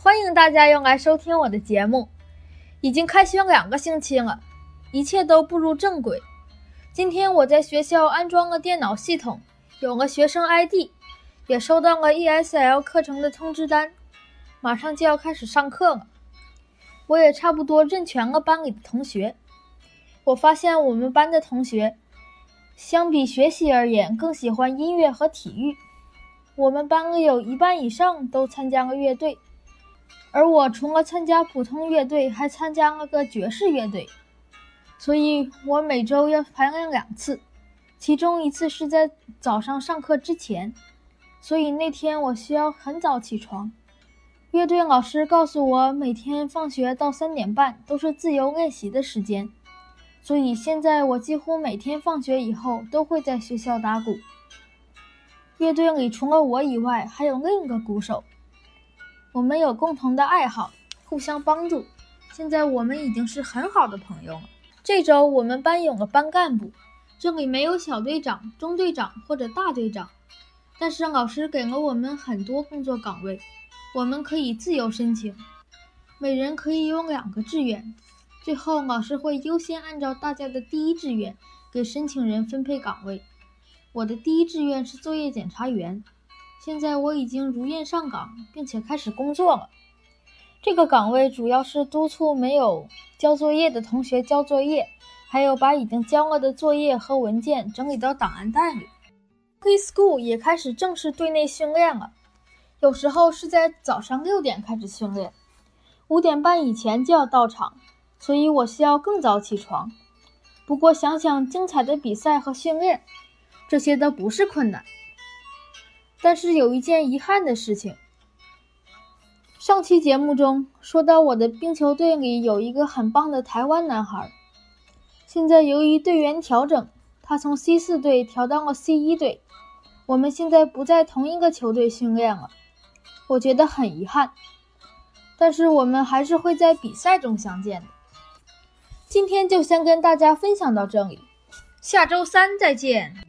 欢迎大家又来收听我的节目。已经开学两个星期了，一切都步入正轨。今天我在学校安装了电脑系统，有了学生 ID，也收到了 ESL 课程的通知单，马上就要开始上课了。我也差不多认全了班里的同学。我发现我们班的同学，相比学习而言，更喜欢音乐和体育。我们班里有一半以上都参加了乐队。而我除了参加普通乐队，还参加了个爵士乐队，所以我每周要排练两次，其中一次是在早上上课之前，所以那天我需要很早起床。乐队老师告诉我，每天放学到三点半都是自由练习的时间，所以现在我几乎每天放学以后都会在学校打鼓。乐队里除了我以外，还有另一个鼓手。我们有共同的爱好，互相帮助。现在我们已经是很好的朋友了。这周我们班有了班干部，这里没有小队长、中队长或者大队长，但是老师给了我们很多工作岗位，我们可以自由申请，每人可以有两个志愿。最后老师会优先按照大家的第一志愿给申请人分配岗位。我的第一志愿是作业检查员。现在我已经如愿上岗，并且开始工作了。这个岗位主要是督促没有交作业的同学交作业，还有把已经交了的作业和文件整理到档案袋里。Preschool 也开始正式对内训练了，有时候是在早上六点开始训练，五点半以前就要到场，所以我需要更早起床。不过想想精彩的比赛和训练，这些都不是困难。但是有一件遗憾的事情，上期节目中说到我的冰球队里有一个很棒的台湾男孩，现在由于队员调整，他从 C 四队调到了 C 一队，我们现在不在同一个球队训练了，我觉得很遗憾。但是我们还是会在比赛中相见的。今天就先跟大家分享到这里，下周三再见。